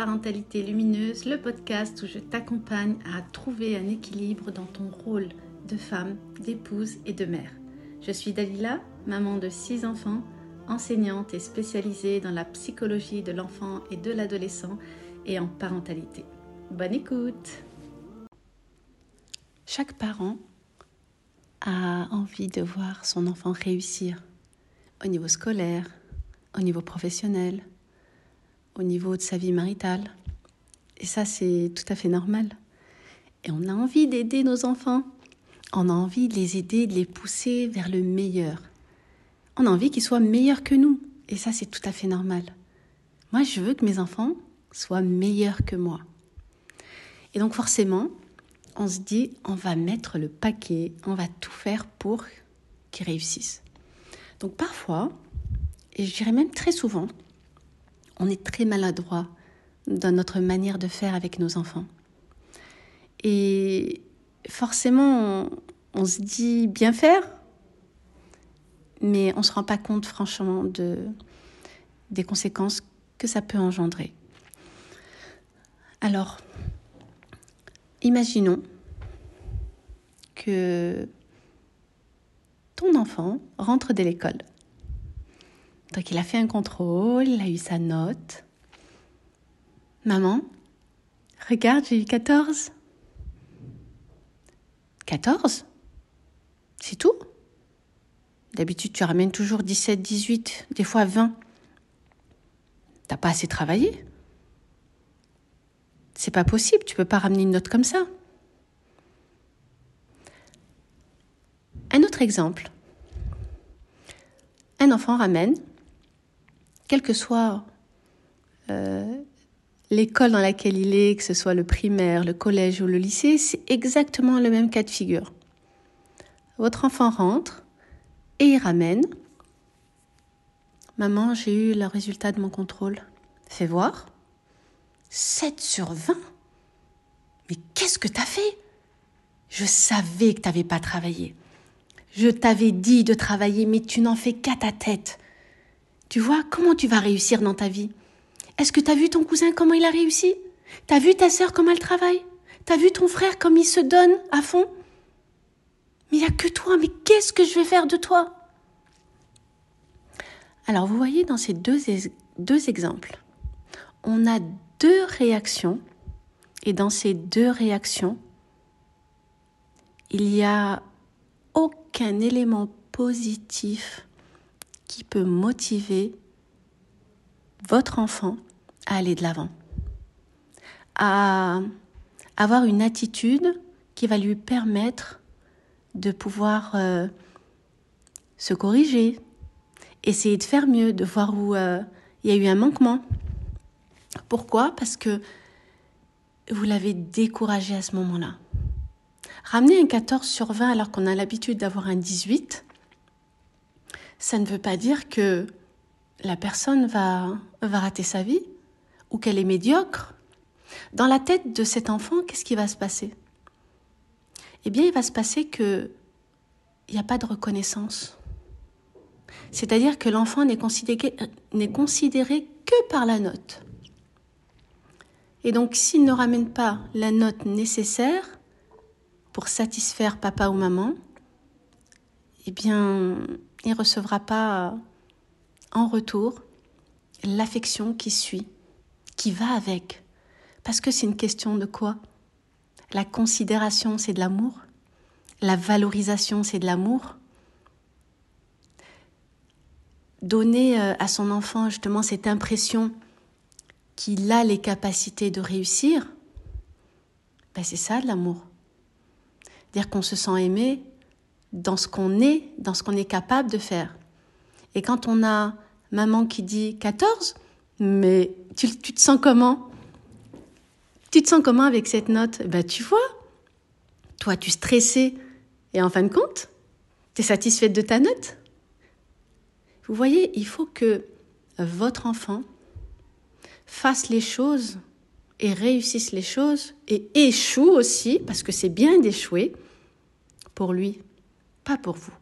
Parentalité Lumineuse, le podcast où je t'accompagne à trouver un équilibre dans ton rôle de femme, d'épouse et de mère. Je suis Dalila, maman de six enfants, enseignante et spécialisée dans la psychologie de l'enfant et de l'adolescent et en parentalité. Bonne écoute Chaque parent a envie de voir son enfant réussir au niveau scolaire, au niveau professionnel, au niveau de sa vie maritale. Et ça, c'est tout à fait normal. Et on a envie d'aider nos enfants. On a envie de les aider, de les pousser vers le meilleur. On a envie qu'ils soient meilleurs que nous. Et ça, c'est tout à fait normal. Moi, je veux que mes enfants soient meilleurs que moi. Et donc forcément, on se dit, on va mettre le paquet, on va tout faire pour qu'ils réussissent. Donc parfois, et je dirais même très souvent, on est très maladroit dans notre manière de faire avec nos enfants. Et forcément, on, se dit bien faire, mais on ne se rend pas compte franchement de, des conséquences que ça peut engendrer. Alors, imaginons que ton enfant rentre de l'école. Donc il a fait un contrôle, il a eu sa note. Maman, regarde, j'ai eu 14. 14 C'est tout? D'habitude, tu ramènes toujours 17, 18, des fois 20. T'as pas assez travaillé? C'est pas possible, tu peux pas ramener une note comme ça. Un autre exemple. Un enfant ramène quelle que soit euh, l'école dans laquelle il est, que ce soit le primaire, le collège ou le lycée, c'est exactement le même cas de figure. Votre enfant rentre et il ramène. Maman, j'ai eu le résultat de mon contrôle. Fais voir. 7 sur 20. Mais qu'est-ce que t'as fait? Je savais que t'avais pas travaillé. Je t'avais dit de travailler, mais tu n'en fais qu'à ta tête. Tu vois, comment tu vas réussir dans ta vie? Est-ce que tu as vu ton cousin comment il a réussi? T'as vu ta sœur comment elle travaille? T'as vu ton frère comme il se donne à fond? Mais il n'y a que toi, mais qu'est-ce que je vais faire de toi? Alors vous voyez dans ces deux, deux exemples, on a deux réactions et dans ces deux réactions, il n'y a aucun élément positif qui peut motiver votre enfant à aller de l'avant, à avoir une attitude qui va lui permettre de pouvoir euh, se corriger, essayer de faire mieux, de voir où euh, il y a eu un manquement. Pourquoi? Parce que vous l'avez découragé à ce moment-là. Ramener un 14 sur 20 alors qu'on a l'habitude d'avoir un 18, ça ne veut pas dire que la personne va, va rater sa vie ou qu'elle est médiocre. Dans la tête de cet enfant, qu'est-ce qui va se passer? Eh bien, il va se passer que il n'y a pas de reconnaissance. C'est-à-dire que l'enfant n'est considéré, n'est considéré que par la note. Et donc, s'il ne ramène pas la note nécessaire pour satisfaire papa ou maman, eh bien, il ne recevra pas en retour l'affection qui suit, qui va avec. Parce que c'est une question de quoi? La considération, c'est de l'amour? La valorisation, c'est de l'amour? Donner euh, à son enfant justement cette impression qu'il a les capacités de réussir, ben c'est ça de l'amour. Dire qu'on se sent aimé, dans ce qu'on est, dans ce qu'on est capable de faire. Et quand on a maman qui dit 14, mais tu, te sens comment? Tu te sens comment avec cette note? Ben tu vois, toi tu stressais et en fin de compte, tu es satisfaite de ta note? Vous voyez, il faut que votre enfant fasse les choses et réussisse les choses et échoue aussi, parce que c'est bien d'échouer pour lui pas pour vous.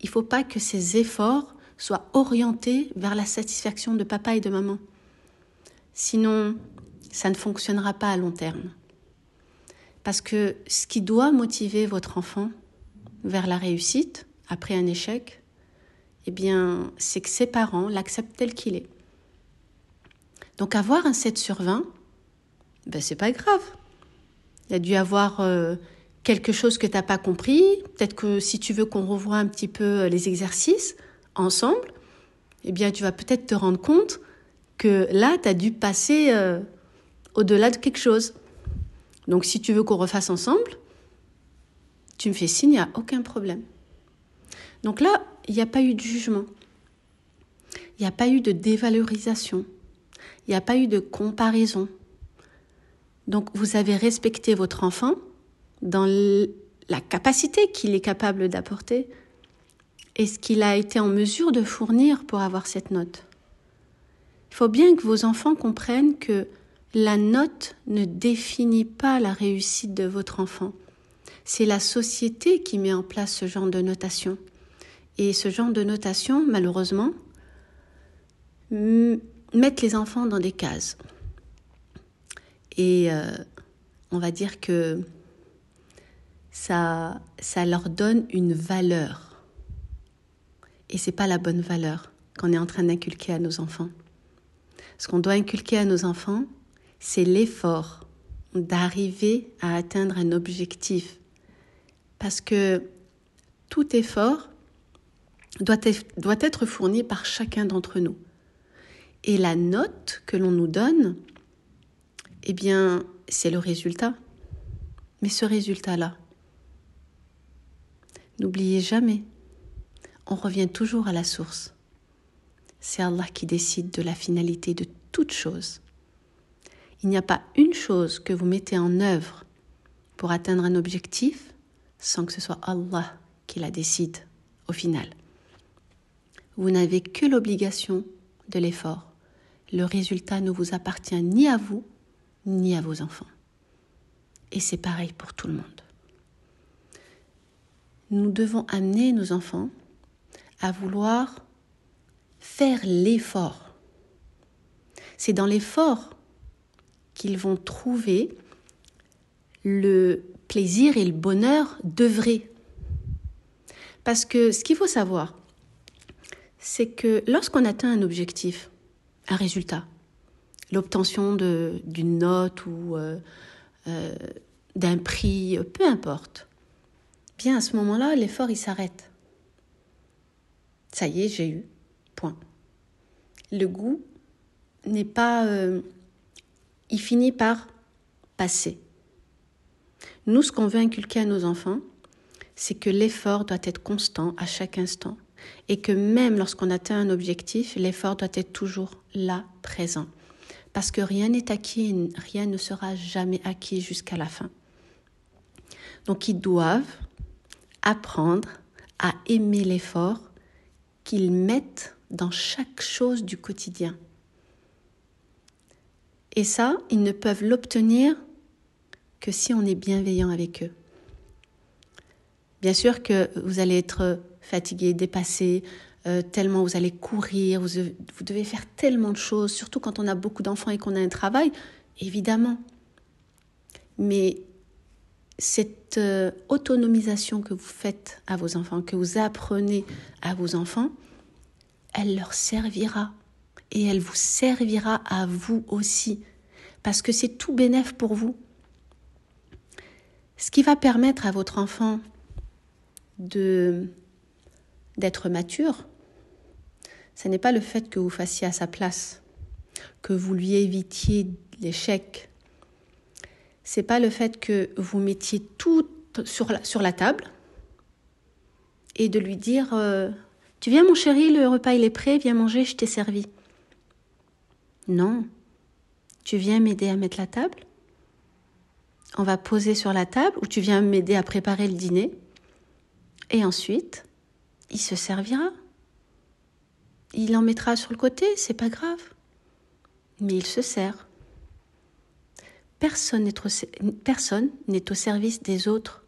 Il ne faut pas que ces efforts soient orientés vers la satisfaction de papa et de maman. Sinon, ça ne fonctionnera pas à long terme. Parce que ce qui doit motiver votre enfant vers la réussite après un échec, eh bien, c'est que ses parents l'acceptent tel qu'il est. Donc avoir un 7 sur 20, ben c'est pas grave. Il a dû avoir euh, quelque chose que tu n'as pas compris. Peut-être que si tu veux qu'on revoie un petit peu euh, les exercices ensemble, eh bien tu vas peut-être te rendre compte que là, tu as dû passer euh, au-delà de quelque chose. Donc si tu veux qu'on refasse ensemble, tu me fais signe, il n'y a aucun problème. Donc là, il n'y a pas eu de jugement. Il n'y a pas eu de dévalorisation. Il n'y a pas eu de comparaison. Donc vous avez respecté votre enfant dans la capacité qu'il est capable d'apporter et ce qu'il a été en mesure de fournir pour avoir cette note. Il faut bien que vos enfants comprennent que la note ne définit pas la réussite de votre enfant. C'est la société qui met en place ce genre de notation. Et ce genre de notation, malheureusement, mettent les enfants dans des cases. Et euh, on va dire que ça, ça leur donne une valeur. Et c'est pas la bonne valeur qu'on est en train d'inculquer à nos enfants. Ce qu'on doit inculquer à nos enfants, c'est l'effort d'arriver à atteindre un objectif. Parce que tout effort doit être, fourni par chacun d'entre nous. Et la note que l'on nous donne, eh bien, c'est le résultat. Mais ce résultat-là, n'oubliez jamais, on revient toujours à la source. C'est Allah qui décide de la finalité de toute chose. Il n'y a pas une chose que vous mettez en œuvre pour atteindre un objectif sans que ce soit Allah qui la décide au final. Vous n'avez que l'obligation de l'effort. Le résultat ne vous appartient ni à vous, ni à vos enfants. Et c'est pareil pour tout le monde. Nous devons amener nos enfants à vouloir faire l'effort. C'est dans l'effort qu'ils vont trouver le plaisir et le bonheur d'œuvrer. Parce que ce qu'il faut savoir, c'est que lorsqu'on atteint un objectif, un résultat, l'obtention d'une note ou euh, euh, d'un prix, peu importe, bien à ce moment-là, l'effort il s'arrête. Ça y est, j'ai eu. Point. Le goût n'est pas. Euh, il finit par passer. Nous, ce qu'on veut inculquer à nos enfants, c'est que l'effort doit être constant à chaque instant et que même lorsqu'on atteint un objectif, l'effort doit être toujours là, présent. Parce que rien n'est acquis rien ne sera jamais acquis jusqu'à la fin. Donc ils doivent apprendre à aimer l'effort qu'ils mettent dans chaque chose du quotidien. Et ça, ils ne peuvent l'obtenir que si on est bienveillant avec eux. Bien sûr que vous allez être fatigué, dépassé, euh, tellement vous allez courir, vous, vous, devez faire tellement de choses, surtout quand on a beaucoup d'enfants et qu'on a un travail, évidemment. Mais cette euh, autonomisation que vous faites à vos enfants, que vous apprenez à vos enfants, elle leur servira et elle vous servira à vous aussi, parce que c'est tout bénéf pour vous. Ce qui va permettre à votre enfant de d'être mature, ce n'est pas le fait que vous fassiez à sa place, que vous lui évitiez l'échec. C'est pas le fait que vous mettiez tout sur la, table et de lui dire euh, Tu viens mon chéri, le repas il est prêt, viens manger, je t'ai servi. Non. Tu viens m'aider à mettre la table On va poser sur la table ou tu viens m'aider à préparer le dîner Et ensuite, il se servira. Il en mettra sur le côté, c'est pas grave. Mais il se sert. Personne n'est au, service des autres.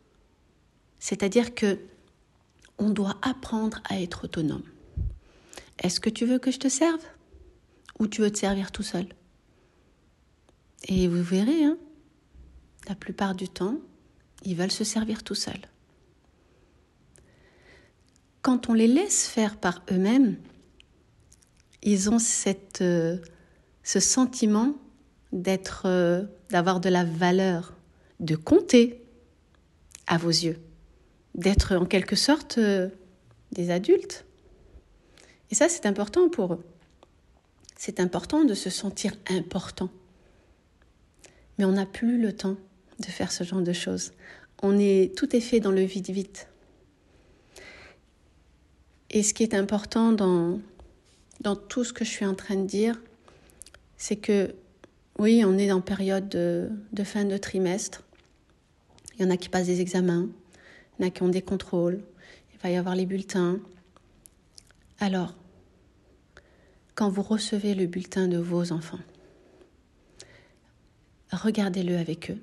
C'est-à-dire que on doit apprendre à être autonome. Est-ce que tu veux que je te serve? Ou tu veux te servir tout seul? Et vous verrez, hein, la plupart du temps, ils veulent se servir tout seuls. Quand on les laisse faire par eux-mêmes, ils ont euh, ce sentiment d'être, euh, d'avoir de la valeur, de compter à vos yeux, d'être en quelque sorte euh, des adultes. Et ça, c'est important pour eux. C'est important de se sentir important. Mais on n'a plus le temps de faire ce genre de choses. Tout est fait dans le vide-vite. Et ce qui est important dans tout ce que je suis en train de dire, c'est que oui, on est en période de, de, fin de trimestre. Il y en a qui passent des examens, il y en a qui ont des contrôles, il va y avoir les bulletins. Alors, quand vous recevez le bulletin de vos enfants, regardez-le avec eux.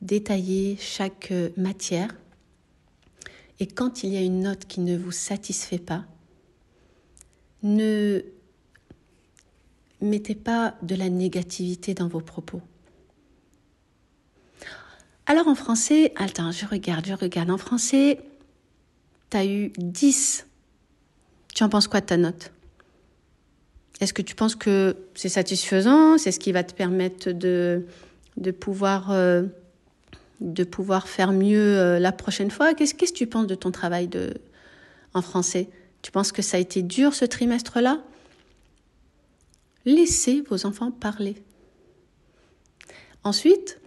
Détaillez chaque matière. Et quand il y a une note qui ne vous satisfait pas, ne mettez pas de la négativité dans vos propos. Alors en français, attends, je regarde, je regarde. En français, tu as eu 10. Tu en penses quoi de ta note? Est-ce que tu penses que c'est satisfaisant? C'est ce qui va te permettre de, de, pouvoir, euh, de pouvoir faire mieux euh, la prochaine fois? Qu'est-ce que tu penses de ton travail de, en français? Tu penses que ça a été dur ce trimestre-là? Laissez vos enfants parler. Ensuite,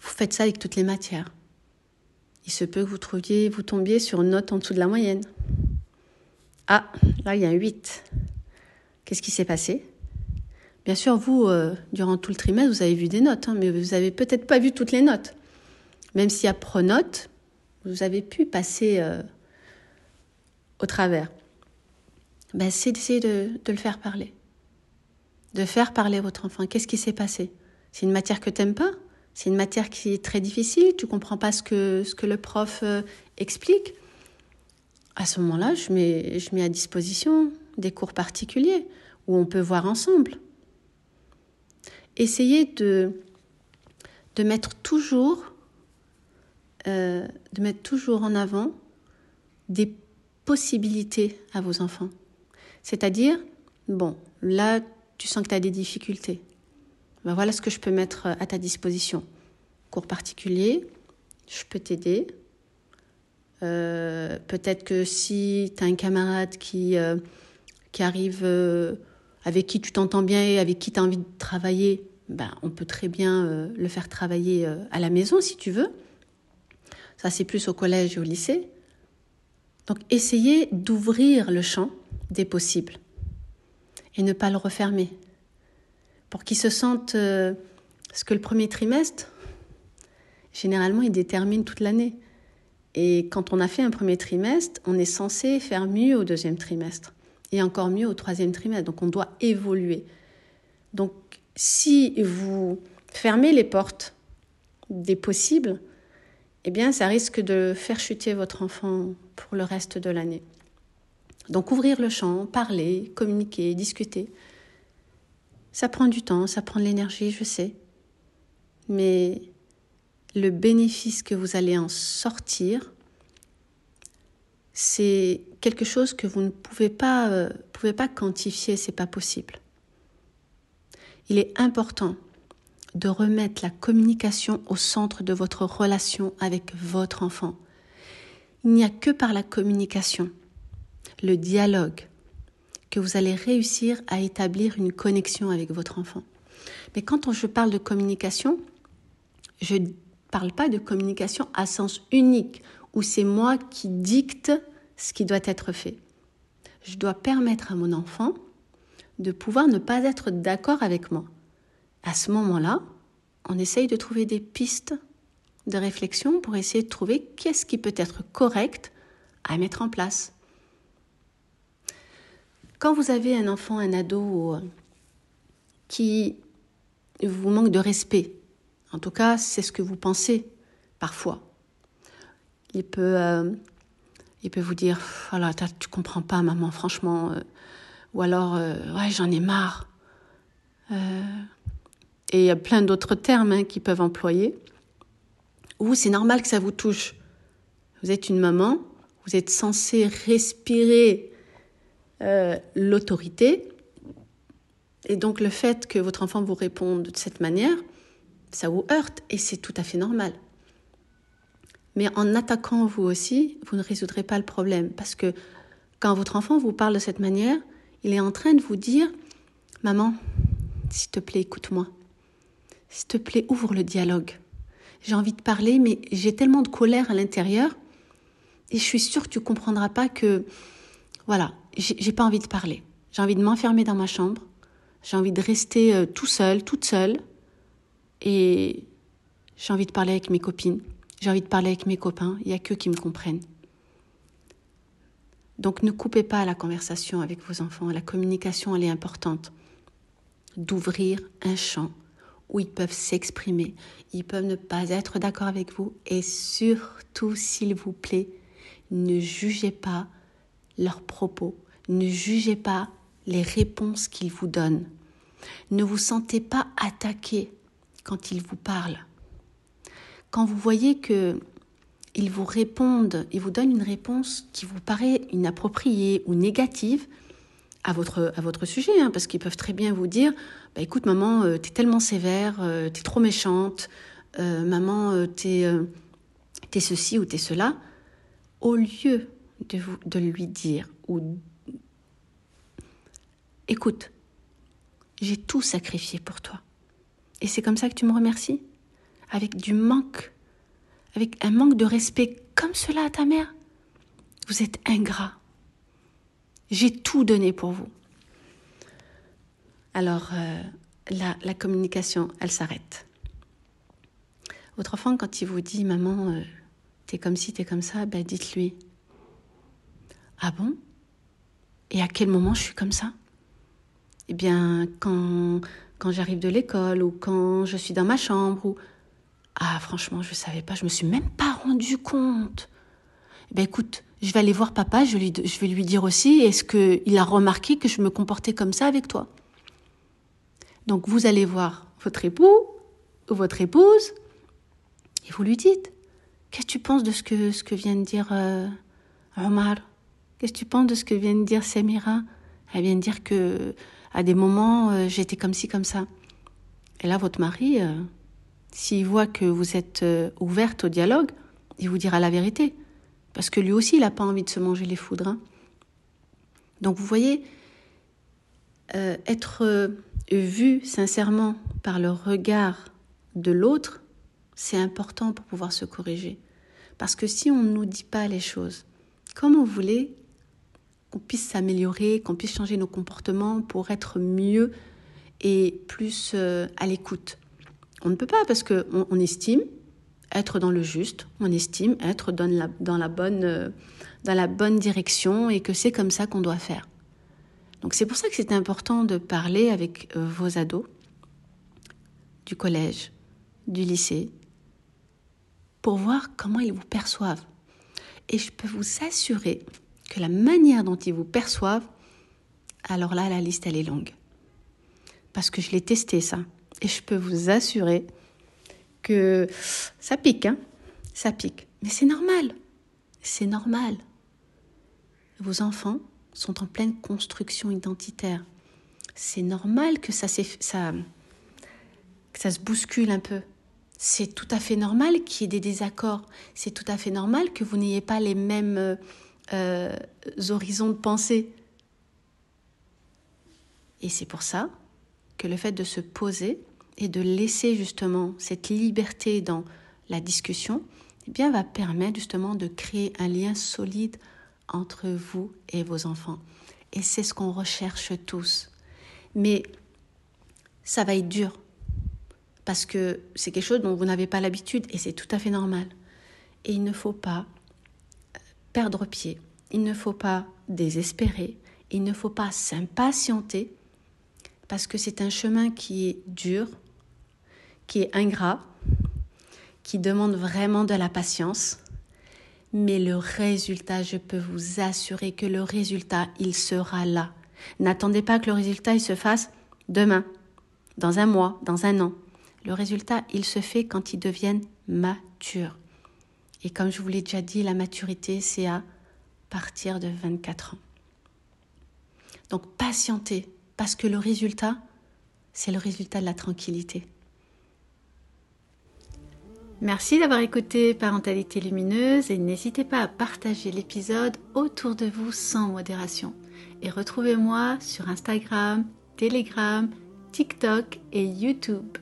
vous faites ça avec toutes les matières. Il se peut que vous trouviez, vous tombiez sur une note en dessous de la moyenne. Ah, là, il y a un 8. Qu'est-ce qui s'est passé? Bien sûr, vous, euh, durant tout le trimestre, vous avez vu des notes, hein, mais vous n'avez peut-être pas vu toutes les notes. Même s'il y a pronote, vous avez pu passer euh, au travers. Ben, c'est d'essayer de le faire parler de faire parler votre enfant. Qu'est-ce qui s'est passé? C'est une matière que tu n'aimes pas? C'est une matière qui est très difficile? Tu comprends pas ce que, ce que le prof euh, explique? À ce moment-là, je mets, je mets à disposition des cours particuliers où on peut voir ensemble. Essayez de, de mettre toujours euh, de mettre toujours en avant des possibilités à vos enfants. C'est-à-dire, bon, là, tu sens que tu as des difficultés. Ben voilà ce que je peux mettre à ta disposition. Cours particulier, je peux t'aider. Euh, peut-être que si tu as un camarade qui, euh, arrive, euh, avec qui tu t'entends bien et avec qui tu as envie de travailler, ben, on peut très bien le faire travailler à la maison si tu veux. Ça, c'est plus au collège et au lycée. Donc, essayez d'ouvrir le champ des possibles et ne pas le refermer. Pour qu'ils se sentent... Euh, ce que le premier trimestre, généralement, il détermine toute l'année. Et quand on a fait un premier trimestre, on est censé faire mieux au deuxième trimestre et encore mieux au troisième trimestre. Donc on doit évoluer. Donc si vous fermez les portes des possibles, eh bien ça risque de faire chuter votre enfant pour le reste de l'année. Donc ouvrir le champ, parler, communiquer, discuter. Ça prend du temps, ça prend de l'énergie, je sais. Mais le bénéfice que vous allez en sortir, c'est quelque chose que vous ne pouvez pas, euh, pouvez pas quantifier, pas possible. Il est important de remettre la communication au centre de votre relation avec votre enfant. Il n'y a que par la communication le dialogue, que vous allez réussir à établir une connexion avec votre enfant. Mais quand je parle de communication, je ne parle pas de communication à sens unique, où c'est moi qui dicte ce qui doit être fait. Je dois permettre à mon enfant de pouvoir ne pas être d'accord avec moi. À ce moment-là, on essaye de trouver des pistes de réflexion pour essayer de trouver qu'est-ce qui peut être correct à mettre en place. Quand vous avez un enfant, un ado euh, qui vous manque de respect, en tout cas c'est ce que vous pensez parfois, il peut, euh, il peut vous dire voilà tu comprends pas maman franchement, euh, ou alors ouais j'en ai marre, et il y a plein d'autres termes hein, qui peuvent employer. Ou c'est normal que ça vous touche. Vous êtes une maman, vous êtes censé respirer euh, l'autorité. Et donc le fait que votre enfant vous réponde de cette manière, ça vous heurte et c'est tout à fait normal. Mais en attaquant vous aussi, vous ne résoudrez pas le problème parce que quand votre enfant vous parle de cette manière, il est en train de vous dire Maman, s'il te plaît, écoute-moi. S'il te plaît, ouvre le dialogue. J'ai envie de parler, mais j'ai tellement de colère à l'intérieur et je suis sûre que tu comprendras pas que, voilà, j'ai pas envie de parler. J'ai envie de m'enfermer dans ma chambre. J'ai envie de rester euh, tout seul, toute seule. Et j'ai envie de parler avec mes copines. J'ai envie de parler avec mes copains. Il n'y a qu'eux qui me comprennent. Donc ne coupez pas la conversation avec vos enfants. La communication, elle est importante. D'ouvrir un champ où ils peuvent s'exprimer. Ils peuvent ne pas être d'accord avec vous. Et surtout, s'il vous plaît, ne jugez pas leurs propos. Ne jugez pas les réponses qu'ils vous donnent. Ne vous sentez pas attaqué quand ils vous parlent. Quand vous voyez que vous répondent, ils vous donnent une réponse qui vous paraît inappropriée ou négative à votre, à votre sujet, hein, parce qu'ils peuvent très bien vous dire bah, écoute, maman, euh, t'es tellement sévère, euh, t'es trop méchante, euh, maman, t'es es ceci ou t'es cela, au lieu de, vous, de lui dire ou écoute, j'ai tout sacrifié pour toi. Et c'est comme ça que tu me remercies? Avec du manque, avec un manque de respect comme cela à ta mère? Vous êtes ingrat. J'ai tout donné pour vous. Alors, euh, la, communication, elle s'arrête. Votre enfant, quand il vous dit Maman, euh, t'es comme ci, t'es comme ça, ben dites-lui Ah bon? Et à quel moment je suis comme ça? Eh bien, quand j'arrive de l'école ou quand je suis dans ma chambre ou ah franchement je ne savais pas je me suis même pas rendu compte. Eh ben écoute je vais aller voir papa je, vais lui dire aussi est-ce que il a remarqué que je me comportais comme ça avec toi? Donc vous allez voir votre époux ou votre épouse et vous lui dites qu'est-ce que tu penses de ce que ce que vient de dire euh, Omar? Qu'est-ce que tu penses de ce que vient de dire Samira? Elle vient de dire que à des moments, euh, j'étais comme ci, comme ça. Et là, votre mari, euh, s'il voit que vous êtes euh, ouverte au dialogue, il vous dira la vérité. Parce que lui aussi, il n'a pas envie de se manger les foudres. Hein. Donc, vous voyez, être vu sincèrement par le regard de l'autre, c'est important pour pouvoir se corriger. Parce que si on ne nous dit pas les choses, comment voulez qu'on puisse s'améliorer, qu'on puisse changer nos comportements pour être mieux et plus euh, à l'écoute. On ne peut pas parce qu'on on estime être dans le juste, on estime être dans la, dans la, bonne, euh, dans la bonne direction et que c'est comme ça qu'on doit faire. Donc c'est pour ça que c'est important de parler avec euh, vos ados du collège, du lycée, pour voir comment ils vous perçoivent. Et je peux vous assurer que la manière dont ils vous perçoivent, alors là, la liste, elle est longue. Parce que je l'ai testé, ça. Et je peux vous assurer que ça pique, hein Ça pique. Mais c'est normal. C'est normal. Vos enfants sont en pleine construction identitaire. C'est normal que ça, ça, que ça se bouscule un peu. C'est tout à fait normal qu'il y ait des désaccords. C'est tout à fait normal que vous n'ayez pas les mêmes euh, euh, horizons de pensée. Et c'est pour ça que le fait de se poser et de laisser justement cette liberté dans la discussion, eh bien, va permettre justement de créer un lien solide entre vous et vos enfants. Et c'est ce qu'on recherche tous. Mais ça va être dur parce que c'est quelque chose dont vous n'avez pas l'habitude et c'est tout à fait normal. Et il ne faut pas perdre pied, il ne faut pas désespérer, il ne faut pas s'impatienter, parce que c'est un chemin qui est dur, qui est ingrat, qui demande vraiment de la patience, mais le résultat, je peux vous assurer que le résultat, il sera là. N'attendez pas que le résultat il se fasse demain. dans un mois, dans un an. Le résultat, il se fait quand ils deviennent matures. Et comme je vous l'ai déjà dit, la maturité, c'est à partir de 24 ans. Donc patientez, parce que le résultat, c'est le résultat de la tranquillité. Merci d'avoir écouté Parentalité Lumineuse et n'hésitez pas à partager l'épisode autour de vous sans modération. Et retrouvez-moi sur Instagram, Telegram, TikTok et YouTube.